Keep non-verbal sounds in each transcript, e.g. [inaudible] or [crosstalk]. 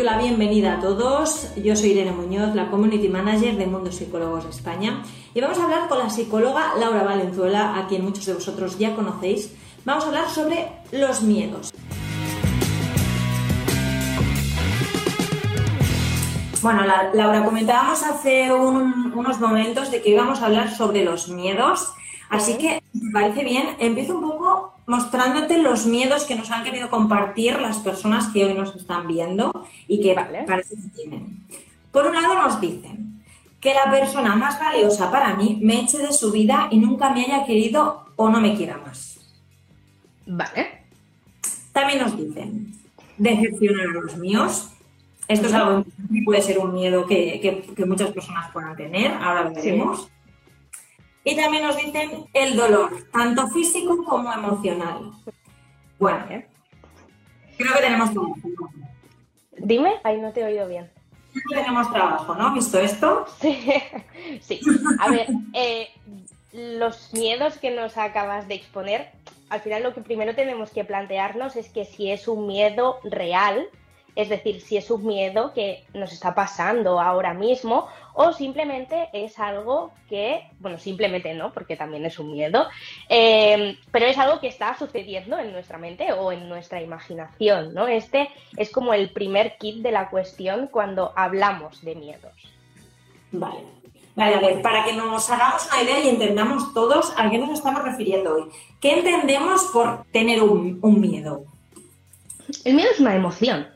Doy la bienvenida a todos. Yo soy Irene Muñoz, la Community Manager de Mundo Psicólogos España. Y vamos a hablar con la psicóloga Laura Valenzuela, a quien muchos de vosotros ya conocéis. Vamos a hablar sobre los miedos. Bueno, Laura, comentábamos hace unos momentos de que íbamos a hablar sobre los miedos. Así que, si parece bien, empiezo un poco mostrándote los miedos que nos han querido compartir las personas que hoy nos están viendo y que parece que tienen. Por un lado nos dicen que la persona más valiosa para mí me eche de su vida y nunca me haya querido o no me quiera más. Vale. También nos dicen decepcionar a los míos. Esto es algo que puede ser un miedo que, muchas personas puedan tener, ahora lo veremos. Y también nos dicen el dolor, tanto físico como emocional. Bueno, creo que tenemos trabajo. Dime, ahí no te he oído bien. Creo que tenemos trabajo, ¿no? ¿Visto esto? [laughs] Sí, A ver, eh, los miedos que nos acabas de exponer, al final lo que primero tenemos que plantearnos es que si es un miedo real, es decir, si es un miedo que nos está pasando ahora mismo o simplemente es algo que, bueno, simplemente no, porque también es un miedo, eh, pero es algo que está sucediendo en nuestra mente o en nuestra imaginación, ¿no? Este es como el primer kit de la cuestión cuando hablamos de miedos. Vale. Vale, a ver, para que nos hagamos una idea y entendamos todos a qué nos estamos refiriendo hoy. ¿Qué entendemos por tener un miedo? El miedo es una emoción,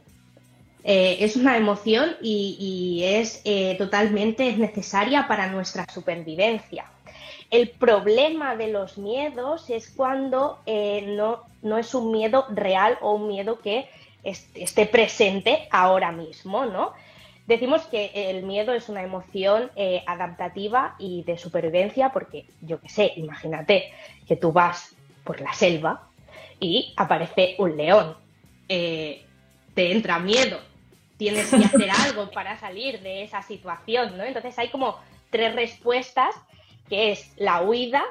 eh, es una emoción y, es eh, totalmente necesaria para nuestra supervivencia. El problema de los miedos es cuando eh, no, es un miedo real o un miedo que esté presente ahora mismo, ¿no? Decimos que el miedo es una emoción adaptativa y de supervivencia porque, yo qué sé, imagínate que tú vas por la selva y aparece un león. te entra miedo, tienes que hacer algo para salir de esa situación, ¿no? Entonces hay como tres respuestas, que es la huida,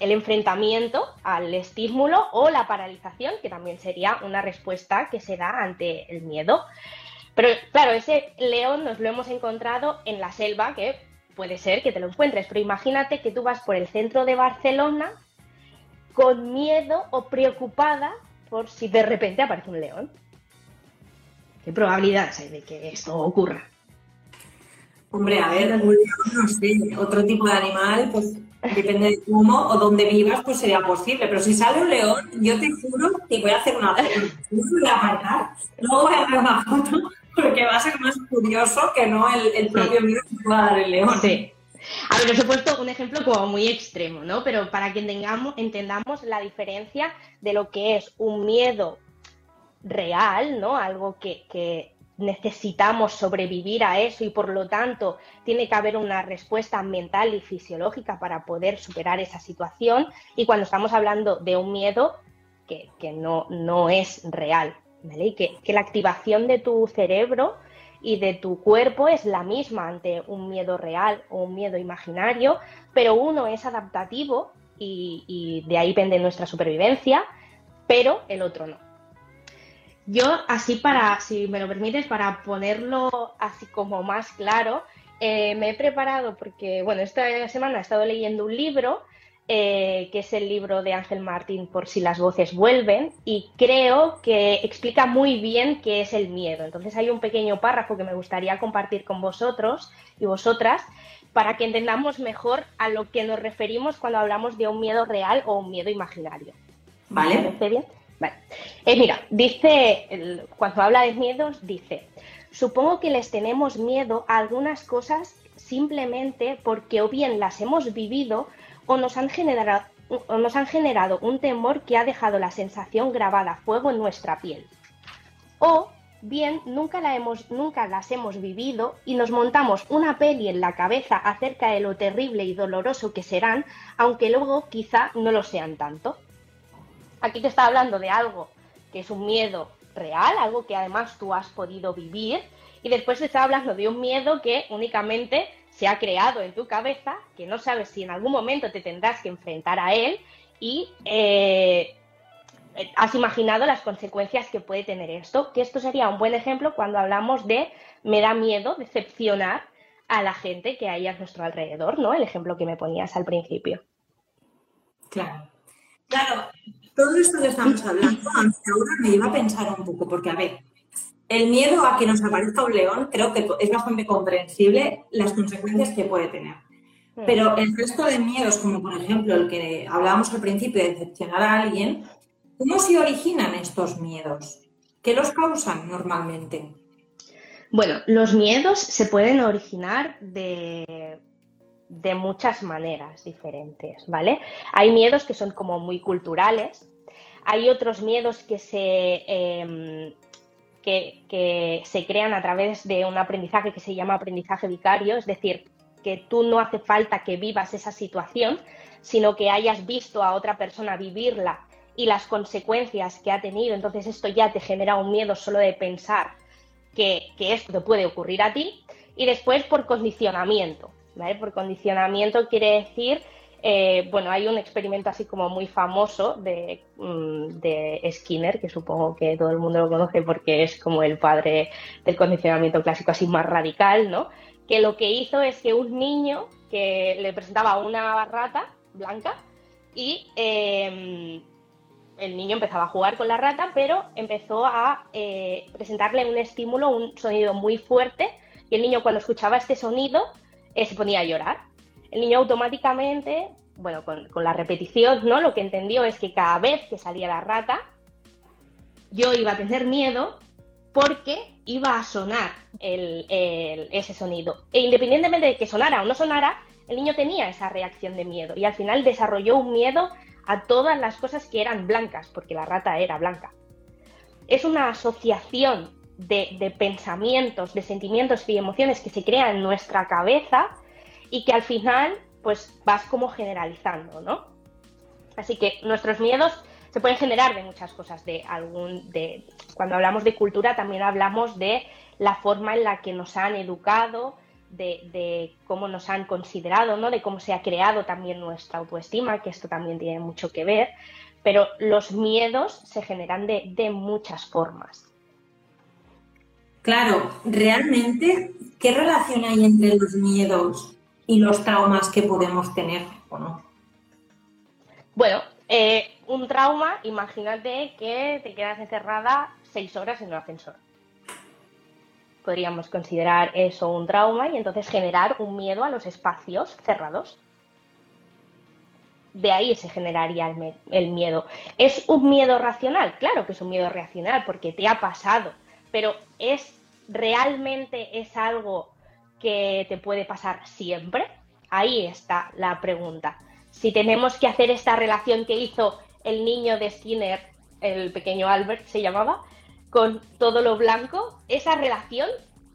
el enfrentamiento al estímulo o la paralización, que también sería una respuesta que se da ante el miedo. Pero claro, ese león nos lo hemos encontrado en la selva, que puede ser que te lo encuentres, pero imagínate que tú vas por el centro de Barcelona con miedo o preocupada por si de repente aparece un león. ¿Qué probabilidades hay de que esto ocurra? Hombre, a ver, no sé, otro tipo de animal, pues depende de cómo o dónde vivas, pues sería posible. Pero si sale un león, yo te juro que voy a hacer una foto. No voy a apartar. Luego voy a hacer una foto porque va a ser más curioso que no el, propio miedo que pueda dar el león. Sí. A ver, os he puesto un ejemplo como muy extremo, ¿no? Pero para que entendamos, entendamos la diferencia de lo que es un miedo real, ¿no? Algo que, necesitamos sobrevivir a eso y por lo tanto tiene que haber una respuesta mental y fisiológica para poder superar esa situación. Y cuando estamos hablando de un miedo que, no, no, es real, ¿vale? Y que, la activación de tu cerebro y de tu cuerpo es la misma ante un miedo real o un miedo imaginario, pero uno es adaptativo y, y de ahí depende nuestra supervivencia, pero el otro no. Yo, así para, si me lo permites, para ponerlo así como más claro, eh, me he preparado porque, bueno, esta semana he estado leyendo un libro, eh, que es el libro de Ángel Martín, Por si las voces vuelven, y creo que explica muy bien qué es el miedo. Entonces hay un pequeño párrafo que me gustaría compartir con vosotros y vosotras para que entendamos mejor a lo que nos referimos cuando hablamos de un miedo real o un miedo imaginario. ¿Vale? ¿Parece bien? Vale. Eh, mira, dice, cuando habla de miedos, dice, supongo que les tenemos miedo a algunas cosas simplemente porque o bien las hemos vivido o nos han generado, o nos han generado un temor que ha dejado la sensación grabada a fuego en nuestra piel. O bien nunca, la hemos, nunca las hemos vivido y nos montamos una peli en la cabeza acerca de lo terrible y doloroso que serán, aunque luego quizá no lo sean tanto. Aquí te está hablando de algo que es un miedo real, algo que además tú has podido vivir, y después te está hablando de un miedo que únicamente se ha creado en tu cabeza, que no sabes si en algún momento te tendrás que enfrentar a él y eh, has imaginado las consecuencias que puede tener esto, que esto sería un buen ejemplo cuando hablamos de me da miedo decepcionar a la gente que hay a nuestro alrededor, ¿no? El ejemplo que me ponías al principio. Claro. Claro, todo esto que estamos hablando, ahora me iba a pensar un poco, porque a ver, el miedo a que nos aparezca un león creo que es bastante comprensible las consecuencias que puede tener. Pero el resto de miedos, como por ejemplo el que hablábamos al principio de decepcionar a alguien, ¿Cómo se originan estos miedos? ¿Qué los causan normalmente? Bueno, los miedos se pueden originar de, de muchas maneras diferentes, ¿vale? Hay miedos que son como muy culturales, hay otros miedos que se, em, que, que se crean a través de un aprendizaje que se llama aprendizaje vicario, es decir, que tú no hace falta que vivas esa situación, sino que hayas visto a otra persona vivirla y las consecuencias que ha tenido. Entonces esto ya te genera un miedo solo de pensar que, esto te puede ocurrir a ti. Y después por condicionamiento. Por condicionamiento quiere decir, eh, bueno, hay un experimento así como muy famoso de, mm, de, Skinner, que supongo que todo el mundo lo conoce porque es como el padre del condicionamiento clásico así más radical, ¿no? Que lo que hizo es que un niño que le presentaba una rata blanca y eh, el niño empezaba a jugar con la rata, pero empezó a eh, presentarle un estímulo, un sonido muy fuerte, y el niño cuando escuchaba este sonido se ponía a llorar. El niño automáticamente, bueno, con, la repetición, ¿no? Lo que entendió es que cada vez que salía la rata, yo iba a tener miedo porque iba a sonar ese sonido. E independientemente de que sonara o no sonara, el niño tenía esa reacción de miedo y al final desarrolló un miedo a todas las cosas que eran blancas, porque la rata era blanca. Es una asociación de, pensamientos, de sentimientos y emociones que se crean en nuestra cabeza y que al final pues vas como generalizando, ¿no? Así que nuestros miedos se pueden generar de muchas cosas, de algún, de cuando hablamos de cultura también hablamos de la forma en la que nos han educado, de, cómo nos han considerado, ¿no? de cómo se ha creado también nuestra autoestima, que esto también tiene mucho que ver, pero los miedos se generan de, muchas formas. Claro, realmente, ¿qué relación hay entre los miedos y los traumas que podemos tener o no? Bueno, eh, un trauma, imagínate que te quedas encerrada seis horas en un ascensor podríamos considerar eso un trauma y entonces generar un miedo a los espacios cerrados. De ahí se generaría el, miedo. ¿Es un miedo racional? Claro que es un miedo racional porque te ha pasado, pero ¿es realmente es algo que te puede pasar siempre? Ahí está la pregunta. Si tenemos que hacer esta relación que hizo el niño de Skinner, el pequeño Albert se llamaba, con todo lo blanco, esa relación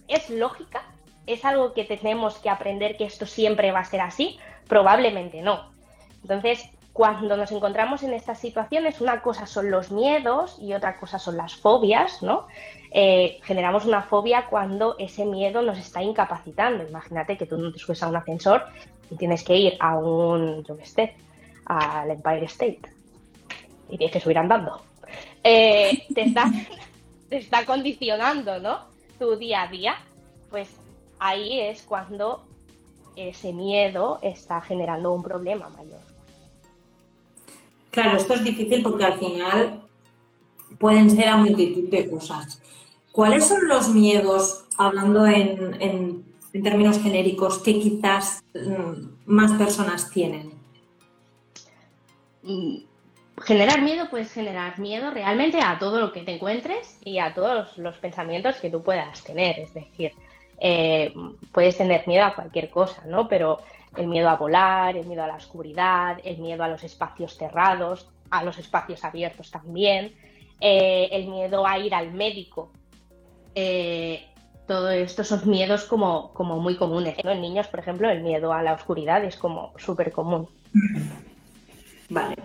es lógica, es algo que tenemos que aprender que esto siempre va a ser así, probablemente no. Entonces, cuando nos encontramos en estas situaciones, una cosa son los miedos y otra cosa son las fobias, ¿no? Eh, generamos una fobia cuando ese miedo nos está incapacitando. Imagínate que tú no te subes a un ascensor y tienes que ir a un, yo qué sé, al Empire State y tienes que subir andando. Eh, te está [laughs] te está condicionando, ¿no? Tu día a día, pues ahí es cuando ese miedo está generando un problema mayor. Claro, esto es difícil porque al final pueden ser a multitud de cosas. ¿Cuáles son los miedos, hablando en, términos genéricos, que quizás mm, más personas tienen? Generar miedo, puedes generar miedo realmente a todo lo que te encuentres y a todos los pensamientos que tú puedas tener. Es decir, eh, puedes tener miedo a cualquier cosa, ¿no? Pero el miedo a volar, el miedo a la oscuridad, el miedo a los espacios cerrados, a los espacios abiertos también, eh, el miedo a ir al médico eh, todo esto son miedos como, como muy comunes. En niños, por ejemplo, el miedo a la oscuridad es como súper común. Vale.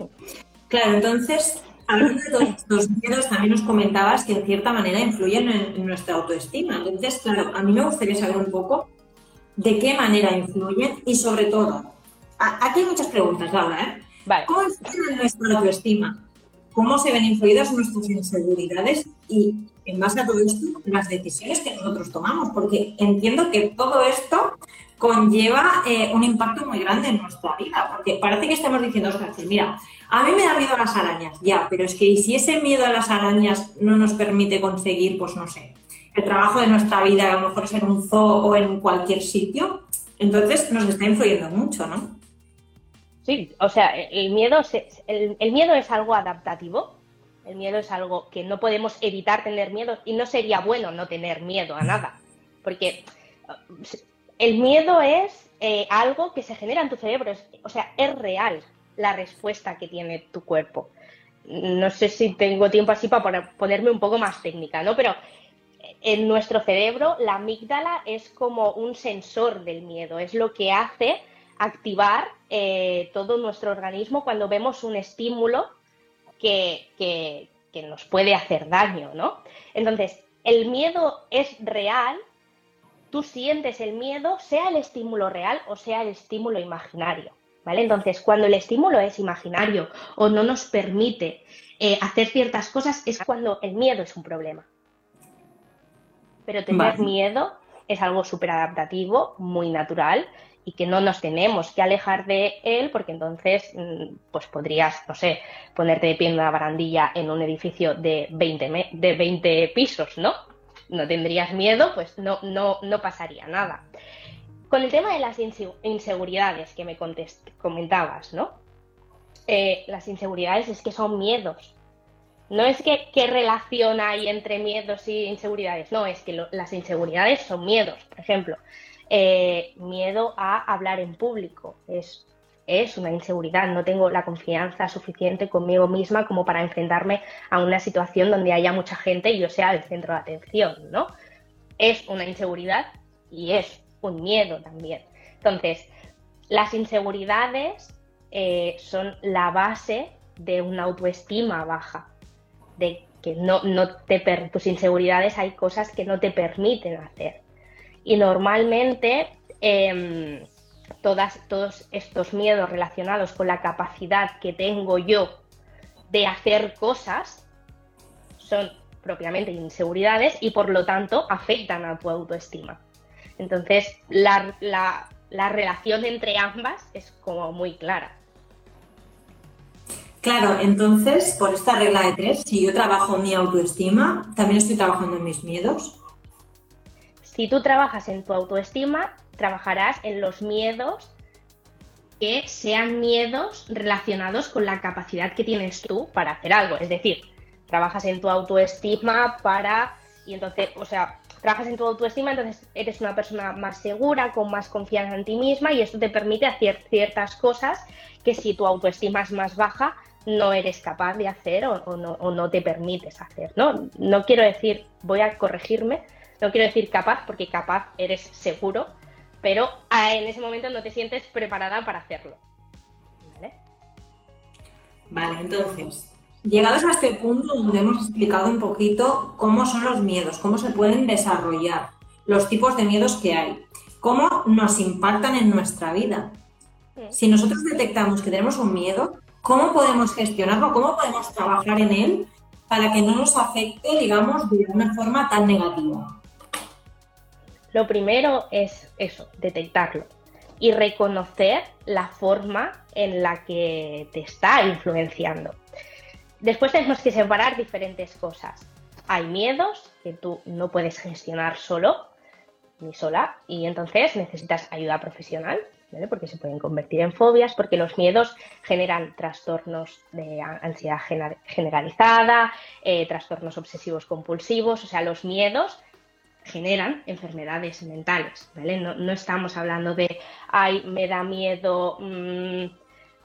Claro, entonces, hablando de todos estos miedos, también nos comentabas que en cierta manera influyen en, nuestra autoestima. Entonces, claro, a mí me gustaría saber un poco de qué manera influyen y sobre todo, aquí hay muchas preguntas, Laura, ¿eh? ¿Cómo influyen en nuestra autoestima? ¿Cómo se ven influidas nuestras inseguridades y en base a todo esto, las decisiones que nosotros tomamos, porque entiendo que todo esto conlleva eh, un impacto muy grande en nuestra vida, porque parece que estamos diciendo, mira, a mí me da miedo a las arañas, ya, pero es que si ese miedo a las arañas no nos permite conseguir, pues no sé, el trabajo de nuestra vida, a lo mejor es en un zoo o en cualquier sitio, entonces nos está influyendo mucho, ¿no? Sí, o sea, el miedo, el miedo es algo adaptativo, el miedo es algo que no podemos evitar tener miedo y no sería bueno no tener miedo a nada, porque el miedo es eh, algo que se genera en tu cerebro, o sea, es real la respuesta que tiene tu cuerpo. No sé si tengo tiempo así para ponerme un poco más técnica, ¿no? Pero en nuestro cerebro la amígdala es como un sensor del miedo, es lo que hace activar eh, todo nuestro organismo cuando vemos un estímulo que, nos puede hacer daño, ¿no? Entonces, el miedo es real, tú sientes el miedo, sea el estímulo real o sea el estímulo imaginario, ¿vale? Entonces, cuando el estímulo es imaginario o no nos permite eh, hacer ciertas cosas, es cuando el miedo es un problema. Pero tener miedo es algo súper adaptativo, muy natural y que no nos tenemos que alejar de él porque entonces mm, pues podrías, no sé, ponerte de pie en una barandilla en un edificio de 20, de 20 pisos, ¿no? No tendrías miedo, pues no, no, no pasaría nada. Con el tema de las inseguridades que me comentabas, ¿no? Eh, las inseguridades es que son miedos. No es que qué relación hay entre miedos y inseguridades, no, es que las inseguridades son miedos. Por ejemplo, eh, miedo a hablar en público. Es, es una inseguridad, no tengo la confianza suficiente conmigo misma como para enfrentarme a una situación donde haya mucha gente y yo sea el centro de atención, ¿no? Es una inseguridad y es un miedo también. Entonces, las inseguridades eh, son la base de una autoestima baja, de que no, no te tus inseguridades hay cosas que no te permiten hacer. Y normalmente em, todas, todos estos miedos relacionados con la capacidad que tengo yo de hacer cosas son propiamente inseguridades y por lo tanto afectan a tu autoestima. Entonces, la, la relación entre ambas es como muy clara. Claro, entonces, por esta regla de tres, si yo trabajo mi autoestima, también estoy trabajando en mis miedos. Si tú trabajas en tu autoestima, trabajarás en los miedos que sean miedos relacionados con la capacidad que tienes tú para hacer algo. Es decir, trabajas en tu autoestima para... Y entonces, o sea, trabajas en tu autoestima, entonces eres una persona más segura, con más confianza en ti misma y esto te permite hacer ciertas cosas que si tu autoestima es más baja, no eres capaz de hacer o, no, o no, te permites hacer. ¿no? no quiero decir, voy a corregirme, no quiero decir capaz, porque capaz eres seguro, pero ah, en ese momento no te sientes preparada para hacerlo. ¿Vale? Vale, entonces, llegados a este punto donde hemos explicado un poquito cómo son los miedos, cómo se pueden desarrollar, los tipos de miedos que hay, cómo nos impactan en nuestra vida. Si nosotros detectamos que tenemos un miedo, ¿cómo podemos gestionarlo? ¿Cómo podemos trabajar en él para que no nos afecte, digamos, de una forma tan negativa? Lo primero es eso, detectarlo y reconocer la forma en la que te está influenciando. Después tenemos que separar diferentes cosas. Hay miedos que tú no puedes gestionar solo ni sola y entonces necesitas ayuda profesional, porque se pueden convertir en fobias, porque los miedos generan trastornos de ansiedad generalizada, eh, trastornos obsesivos compulsivos, o sea, los miedos generan enfermedades mentales, ¿vale? No, estamos hablando de, ay, me da miedo, mm,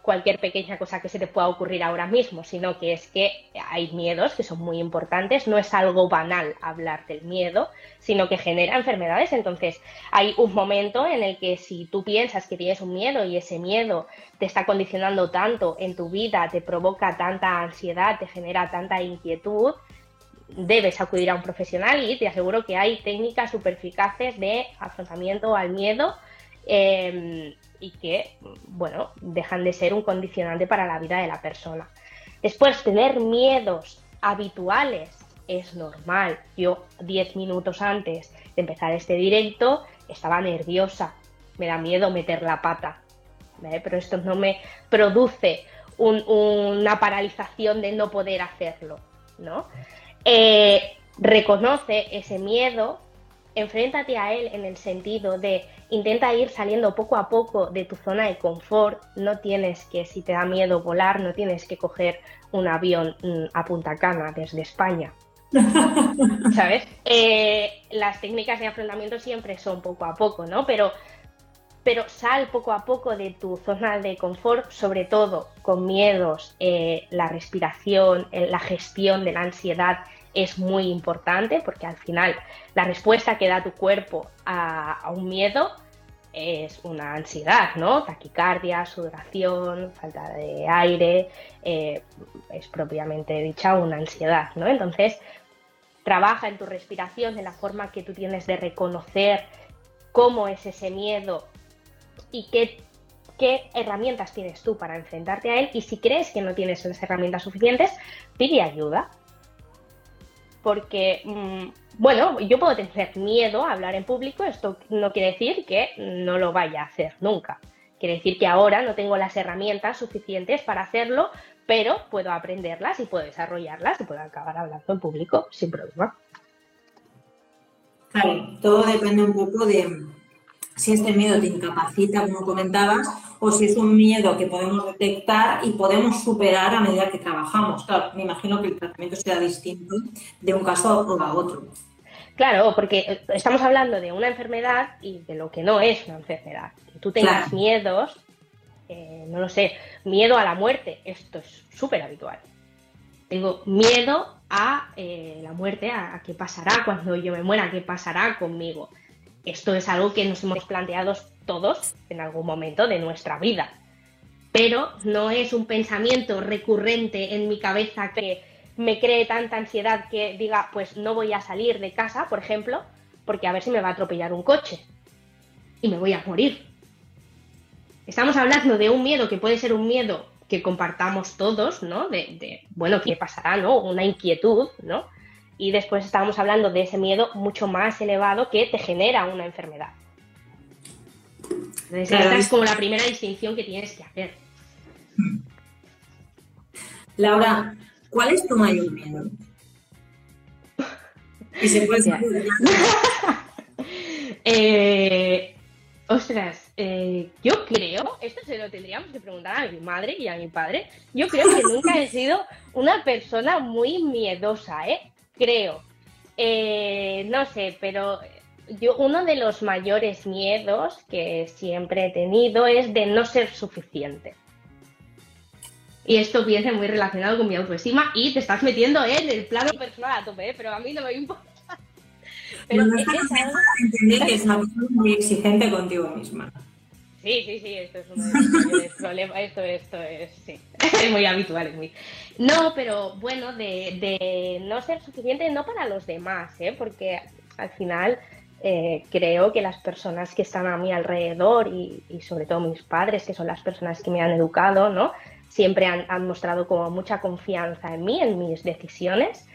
cualquier pequeña cosa que se te pueda ocurrir ahora mismo, sino que es que hay miedos que son muy importantes, no es algo banal hablar del miedo, sino que genera enfermedades. Entonces, hay un momento en el que si tú piensas que tienes un miedo y ese miedo te está condicionando tanto en tu vida, te provoca tanta ansiedad, te genera tanta inquietud, debes acudir a un profesional y te aseguro que hay técnicas super eficaces de afrontamiento al miedo. Em, y que, bueno, dejan de ser un condicionante para la vida de la persona. Después, tener miedos habituales es normal. Yo, 10 minutos antes de empezar este directo, estaba nerviosa. Me da miedo meter la pata. Pero esto no me produce una paralización de no poder hacerlo. ¿no? Eh, reconoce ese miedo enfréntate a él en el sentido de intenta ir saliendo poco a poco de tu zona de confort. No tienes que, si te da miedo volar, no tienes que coger un avión mm, a Punta Cana desde España. [laughs] ¿Sabes? Eh, las técnicas de afrontamiento siempre son poco a poco, ¿no? Pero, pero sal poco a poco de tu zona de confort, sobre todo con miedos, eh, la respiración, eh, la gestión de la ansiedad es muy importante porque al final la respuesta que da tu cuerpo a, un miedo es una ansiedad, ¿no? Taquicardia, sudoración, falta de aire, eh, es propiamente dicha una ansiedad, ¿no? Entonces, trabaja en tu respiración, en la forma que tú tienes de reconocer cómo es ese miedo y qué, qué herramientas tienes tú para enfrentarte a él. Y si crees que no tienes esas herramientas suficientes, pide ayuda, porque, mm, bueno, yo puedo tener miedo a hablar en público, esto no quiere decir que no lo vaya a hacer nunca. Quiere decir que ahora no tengo las herramientas suficientes para hacerlo, pero puedo aprenderlas y puedo desarrollarlas y puedo acabar hablando en público sin problema. Claro, todo depende un poco de, si este miedo te incapacita, como comentabas, o si es un miedo que podemos detectar y podemos superar a medida que trabajamos. Claro, me imagino que el tratamiento será distinto de un caso a otro. Claro, porque estamos hablando de una enfermedad y de lo que no es una enfermedad. Que tú tengas miedos, eh, no lo sé, miedo a la muerte, esto es súper habitual. Tengo miedo a eh, la muerte, a qué pasará cuando yo me muera, qué pasará conmigo esto es algo que nos hemos planteado todos en algún momento de nuestra vida. Pero no es un pensamiento recurrente en mi cabeza que me cree tanta ansiedad que diga, pues no voy a salir de casa, por ejemplo, porque a ver si me va a atropellar un coche y me voy a morir. Estamos hablando de un miedo que puede ser un miedo que compartamos todos, ¿no? De, bueno, ¿qué pasará, no? Una inquietud, ¿no? Y después estábamos hablando de ese miedo mucho más elevado que te genera una enfermedad. Entonces, esta es como la primera distinción que tienes que hacer. Laura, ¿cuál es tu mayor miedo? Y se puede [laughs] eh, ostras, eh, yo creo, esto se lo tendríamos que preguntar a mi madre y a mi padre. Yo creo que nunca he sido una persona muy miedosa, ¿eh? Creo. Eh, no sé, pero yo uno de los mayores miedos que siempre he tenido es de no ser suficiente. Y esto viene muy relacionado con mi autoestima y te estás metiendo en el plano personal a tope, ¿eh? pero a mí no me importa. Pero no, es entender que es una persona muy exigente contigo misma. Sí, sí, sí, esto es uno de los problemas. Esto, esto es, sí, es muy habitual. Es muy... No, pero bueno, de, de, no ser suficiente, no para los demás, ¿eh? porque al final eh, creo que las personas que están a mi alrededor y, y, sobre todo mis padres, que son las personas que me han educado, ¿no? Siempre han, han mostrado como mucha confianza en mí, en mis decisiones.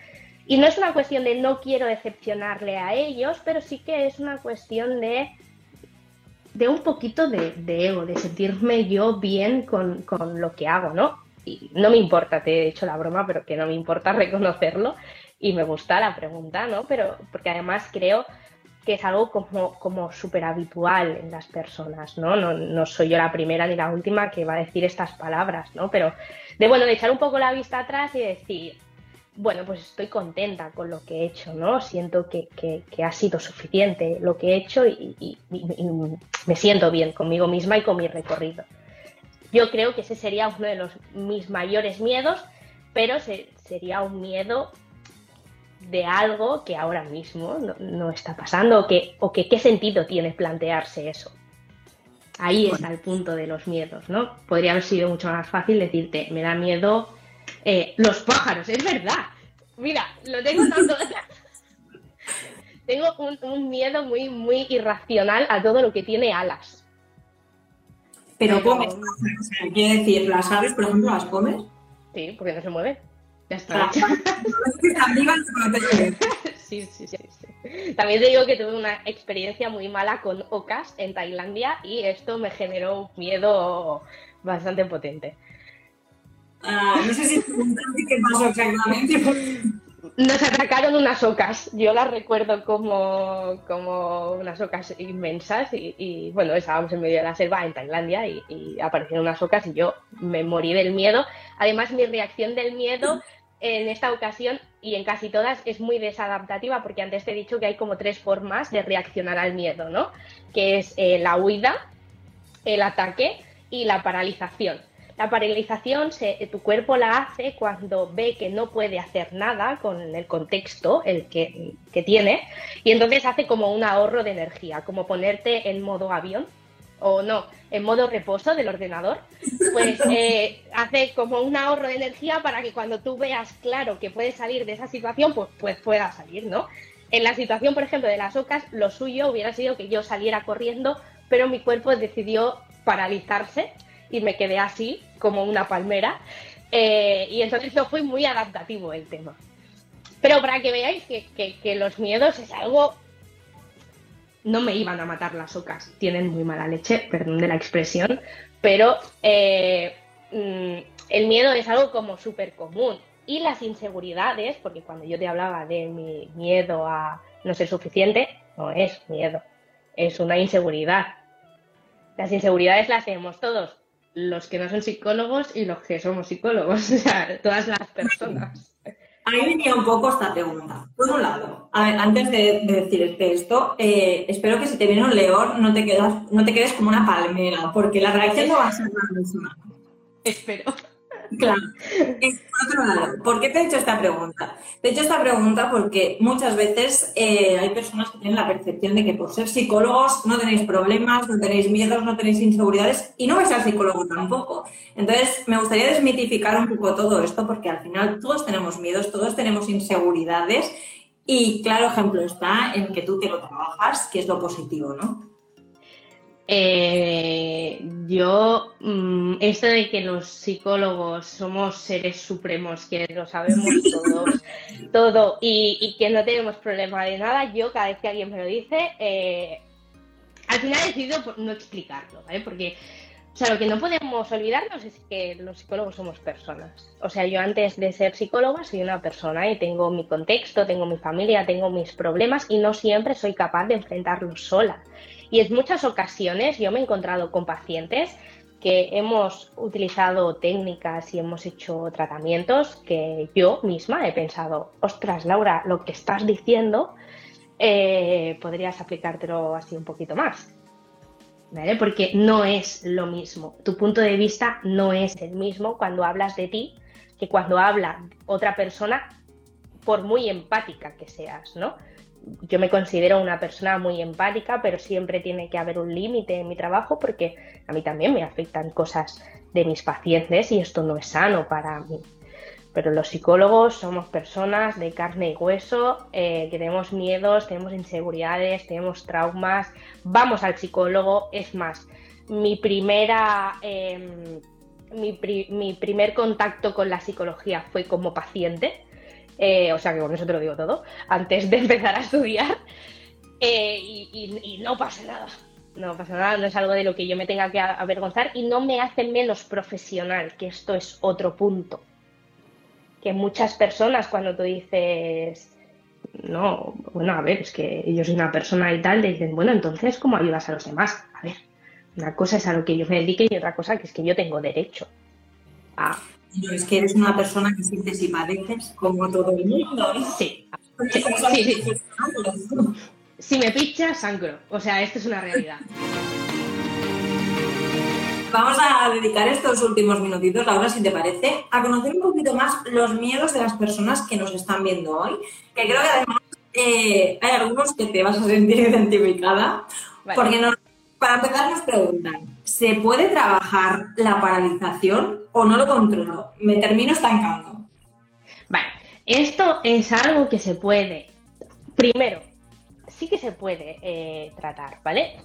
Y no es una cuestión de no quiero decepcionarle a ellos, pero sí que es una cuestión de de un poquito de, ego, de sentirme yo bien con, lo que hago, ¿no? Y no me importa, te he hecho la broma, pero que no me importa [laughs] reconocerlo y me gusta la pregunta, ¿no? Pero porque además creo que es algo como, como súper habitual en las personas, ¿no? ¿no? ¿no? soy yo la primera ni la última que va a decir estas palabras, ¿no? Pero de, bueno, de echar un poco la vista atrás y decir, bueno, pues estoy contenta con lo que he hecho, ¿no? Siento que, ha sido suficiente lo que he hecho y, me siento bien conmigo misma y con mi recorrido. Yo creo que ese sería uno de los, mis mayores miedos, pero sería un miedo de algo que ahora mismo no, está pasando o que, o que qué sentido tiene plantearse eso. Ahí está el punto de los miedos, ¿no? Podría haber sido mucho más fácil decirte, me da miedo eh, los pájaros, es verdad. Mira, lo tengo tanto. [laughs] tengo un, miedo muy, muy irracional a todo lo que tiene alas. Pero, comes, quiere decir, las aves, por ejemplo, las comes. Sí, porque no se mueven. Ya está. [laughs] sí, sí, sí, sí. También te digo que tuve una experiencia muy mala con ocas en Tailandia y esto me generó un miedo bastante potente. Ah, no sé si qué pasó exactamente. Nos atacaron unas ocas. Yo las recuerdo como, como unas ocas inmensas y, bueno, estábamos en medio de la selva en Tailandia y, y, aparecieron unas ocas y yo me morí del miedo. Además, mi reacción del miedo en esta ocasión y en casi todas es muy desadaptativa porque antes te he dicho que hay como tres formas de reaccionar al miedo, ¿no? Que es eh, la huida, el ataque y la paralización. La paralización se, tu cuerpo la hace cuando ve que no puede hacer nada con el contexto el que, que tiene y entonces hace como un ahorro de energía, como ponerte en modo avión o no, en modo reposo del ordenador, pues [laughs] eh, hace como un ahorro de energía para que cuando tú veas claro que puedes salir de esa situación, pues, pues puedas salir, ¿no? En la situación, por ejemplo, de las ocas, lo suyo hubiera sido que yo saliera corriendo, pero mi cuerpo decidió paralizarse y me quedé así, como una palmera. Eh, y entonces no fue muy adaptativo el tema. Pero para que veáis que los miedos es algo no me iban a matar las ocas. Tienen muy mala leche, perdón de la expresión, pero eh, mm, el miedo es algo como súper común. Y las inseguridades, porque cuando yo te hablaba de mi miedo a no ser suficiente, no es miedo, es una inseguridad. Las inseguridades las tenemos todos, los que no son psicólogos y los que somos psicólogos, [laughs] o sea, todas las personas. Ahí venía un poco esta pregunta. Por un lado, antes de, decirte esto, eh, espero que si te viene un león no te, quedas, no te quedes como una palmera, porque la reacción no va a ser la misma. Espero. Claro. Por qué te he hecho esta pregunta? Te he hecho esta pregunta porque muchas veces eh, hay personas que tienen la percepción de que por ser psicólogos no tenéis problemas, no tenéis miedos, no tenéis inseguridades y no vais al psicólogo tampoco. Entonces, me gustaría desmitificar un poco todo esto porque al final todos tenemos miedos, todos tenemos inseguridades y claro ejemplo está en que tú te lo trabajas, que es lo positivo, ¿no? Eh, yo, mm, esto de que los psicólogos somos seres supremos, que lo sabemos todos, [laughs] todo, y, que no tenemos problema de nada, yo cada vez que alguien me lo dice, eh, al final he decidido no explicarlo, ¿vale? Porque, o sea, lo que no podemos olvidarnos es que los psicólogos somos personas. O sea, yo antes de ser psicóloga soy una persona y tengo mi contexto, tengo mi familia, tengo mis problemas y no siempre soy capaz de enfrentarlos sola. Y en muchas ocasiones yo me he encontrado con pacientes que hemos utilizado técnicas y hemos hecho tratamientos que yo misma he pensado, ostras, Laura, lo que estás diciendo eh, podrías aplicártelo así un poquito más. ¿Vale? Porque no es lo mismo. Tu punto de vista no es el mismo cuando hablas de ti que cuando habla otra persona, por muy empática que seas, ¿no? Yo me considero una persona muy empática, pero siempre tiene que haber un límite en mi trabajo porque a mí también me afectan cosas de mis pacientes y esto no es sano para mí. Pero los psicólogos somos personas de carne y hueso, eh, que tenemos miedos, tenemos inseguridades, tenemos traumas, vamos al psicólogo. Es más, mi primera... Em, mi, mi primer contacto con la psicología fue como paciente, eh, o sea que con eso te lo digo todo, antes de [laughs] empezar a estudiar, eh, y, no pasa nada. No pasa nada, no es algo de lo que yo me tenga que avergonzar y no me hace menos profesional, que esto es otro punto. Que muchas personas cuando tú dices, no, bueno, a ver, es que yo soy una persona y tal, dicen, bueno, entonces, ¿cómo ayudas a los demás? A ver, una cosa es a lo que yo me dedique y otra cosa que es que yo tengo derecho a es que eres una persona que sientes y padeces como todo el mundo. Sí. sí, Si me pichas, sangro. O sea, esto es una realidad. Vamos a dedicar estos últimos minutitos, Laura, si te parece, a conocer un poquito más los miedos de las personas que nos están viendo hoy, que creo que además eh, hay algunos que te vas a sentir [laughs] identificada, porque para empezar nos preguntan, ¿se puede trabajar la paralización o no lo controlo? Me termino estancando. Vale, esto es algo que se puede, primero, sí que se puede eh, tratar, ¿vale?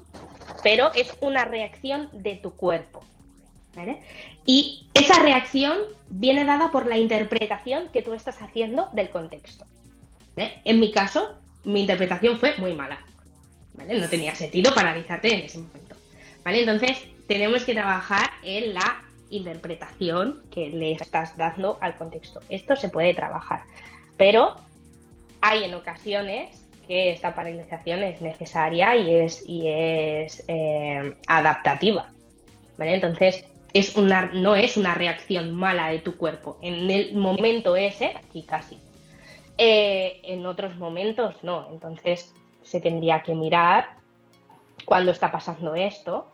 Pero es una reacción de tu cuerpo, ¿vale? Y esa reacción viene dada por la interpretación que tú estás haciendo del contexto. En mi caso, mi interpretación fue muy mala. ¿vale? No tenía sentido paralizarte en ese momento. ¿vale? Entonces, tenemos que trabajar en la interpretación que le estás dando al contexto. Esto se puede trabajar, pero hay en ocasiones que esta paralización es necesaria y es, y es eh, adaptativa. ¿vale? Entonces, es una, no es una reacción mala de tu cuerpo. En el momento ese, aquí casi, eh, en otros momentos no. Entonces se tendría que mirar cuándo está pasando esto,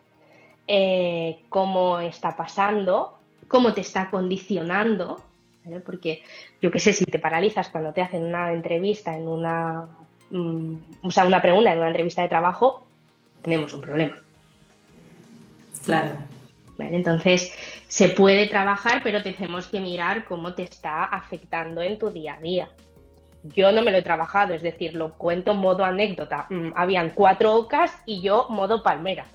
eh, cómo está pasando, cómo te está condicionando, porque yo qué sé, si te paralizas cuando te hacen una entrevista en una, mm, o sea, una pregunta en una entrevista de trabajo, tenemos un problema. Claro. Entonces, se puede trabajar, pero tenemos que mirar cómo te está afectando en tu día a día yo no me lo he trabajado, es decir, lo cuento modo anécdota. Mm, habían cuatro ocas y yo modo palmera.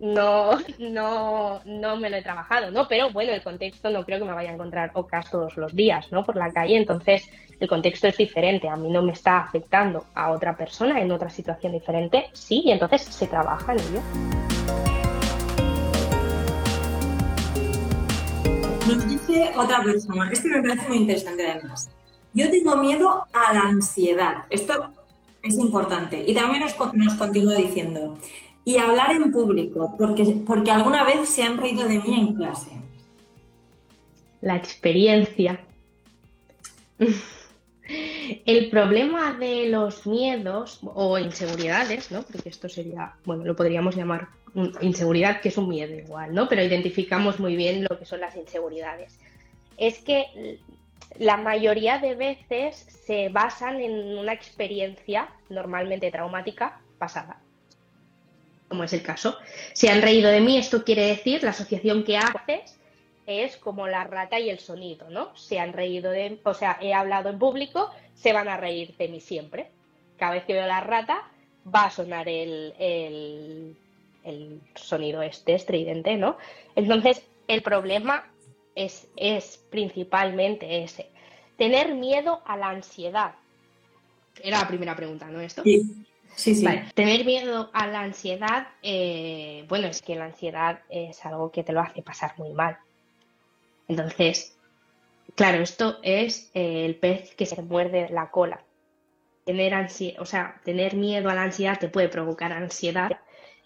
No, no, no me lo he trabajado, ¿no? Pero bueno, el contexto no creo que me vaya a encontrar ocas todos los días, ¿no? Por la calle, entonces el contexto es diferente. A mí no me está afectando a otra persona en otra situación diferente, sí, y entonces se trabaja en ello. Nos dice otra persona, esto me parece muy interesante además. Yo tengo miedo a la ansiedad. Esto es importante. Y también nos, nos continúa diciendo, y hablar en público, porque, porque alguna vez se han reído de mí en clase. La experiencia. El problema de los miedos o inseguridades, ¿no? Porque esto sería, bueno, lo podríamos llamar inseguridad, que es un miedo igual, ¿no? Pero identificamos muy bien lo que son las inseguridades. Es que la mayoría de veces se basan en una experiencia normalmente traumática pasada, como es el caso. Se han reído de mí, esto quiere decir, la asociación que haces es como la rata y el sonido, ¿no? Se han reído de, o sea, he hablado en público, se van a reír de mí siempre. Cada vez que veo la rata va a sonar el, el, el sonido este estridente, ¿no? Entonces, el problema es, principalmente ese. Tener miedo a la ansiedad. Era la primera pregunta, ¿no? Esto. Sí. Tener miedo a la ansiedad, eh, bueno, es que la ansiedad es algo que te lo hace pasar muy mal. Entonces, claro, esto es eh, el pez que se muerde la cola. Tener o sea, tener miedo a la ansiedad te puede provocar ansiedad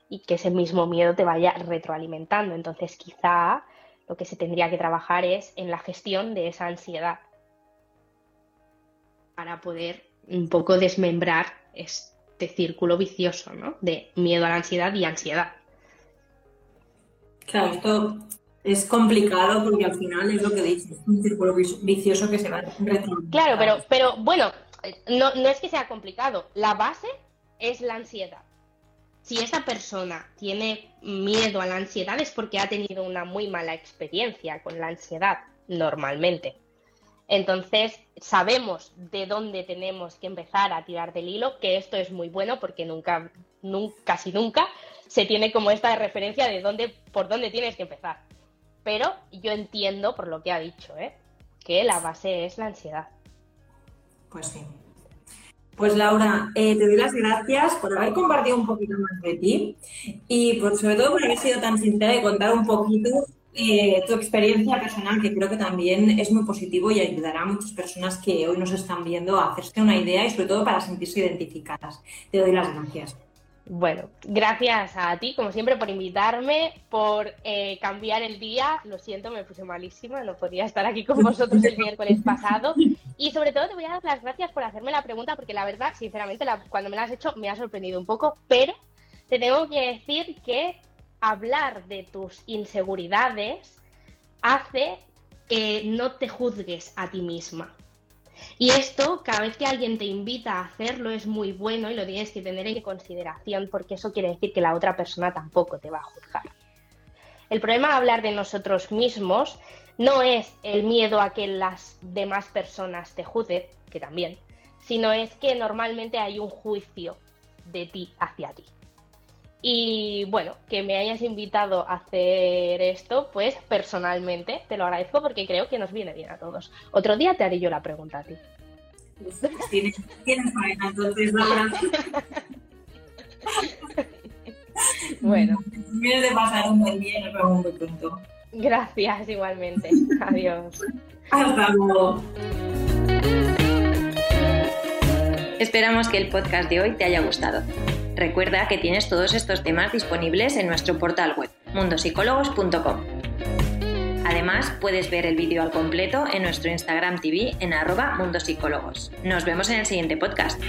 y que ese mismo miedo te vaya retroalimentando. Entonces, quizá lo que se tendría que trabajar es en la gestión de esa ansiedad para poder un poco desmembrar este círculo vicioso, ¿no? De miedo a la ansiedad y ansiedad. Claro, esto es complicado porque al final es lo que dices, un círculo vicioso que se va retroalimentando. Claro, pero, pero bueno, no, no es que sea complicado, la base es la ansiedad si esa persona tiene miedo a la ansiedad es porque ha tenido una muy mala experiencia con la ansiedad normalmente. Entonces, sabemos de dónde tenemos que empezar a tirar del hilo, que esto es muy bueno porque nunca, nunca casi nunca se tiene como esta referencia de dónde, por dónde tienes que empezar. Pero yo entiendo, por lo que ha dicho, ¿eh? que la base es la ansiedad. Pues sí. Pues Laura, eh, te doy las gracias por haber compartido un poquito más de ti y por, sobre todo por haber sido tan sincera y contar un poquito eh, tu experiencia personal, que creo que también es muy positivo y ayudará a muchas personas que hoy nos están viendo a hacerse una idea y sobre todo para sentirse identificadas. Te doy las gracias. Bueno, gracias a ti, como siempre, por invitarme, por eh, cambiar el día. Lo siento, me puse malísima, no podía estar aquí con vosotros el miércoles pasado. Y sobre todo te voy a dar las gracias por hacerme la pregunta, porque la verdad, sinceramente, cuando me la has hecho me ha sorprendido un poco, pero te tengo que decir que hablar de tus inseguridades hace que no te juzgues a ti misma. Y esto, cada vez que alguien te invita a hacerlo, es muy bueno y lo tienes que tener en consideración porque eso quiere decir que la otra persona tampoco te va a juzgar. El problema de hablar de nosotros mismos no es el miedo a que las demás personas te juzguen, que también, sino es que normalmente hay un juicio de ti hacia ti. Y bueno, que me hayas invitado a hacer esto, pues personalmente te lo agradezco porque creo que nos viene bien a todos. Otro día te haré yo la pregunta a ti. Tienes, tienes entonces, Laura. bueno. Vienes de pasar un buen día y nos vemos muy pronto. Gracias, igualmente. Adiós. Hasta luego. Esperamos que el podcast de hoy te haya gustado. Recuerda que tienes todos estos temas disponibles en nuestro portal web, mundosicólogos.com. Además, puedes ver el vídeo al completo en nuestro Instagram TV en arroba mundosicólogos. Nos vemos en el siguiente podcast.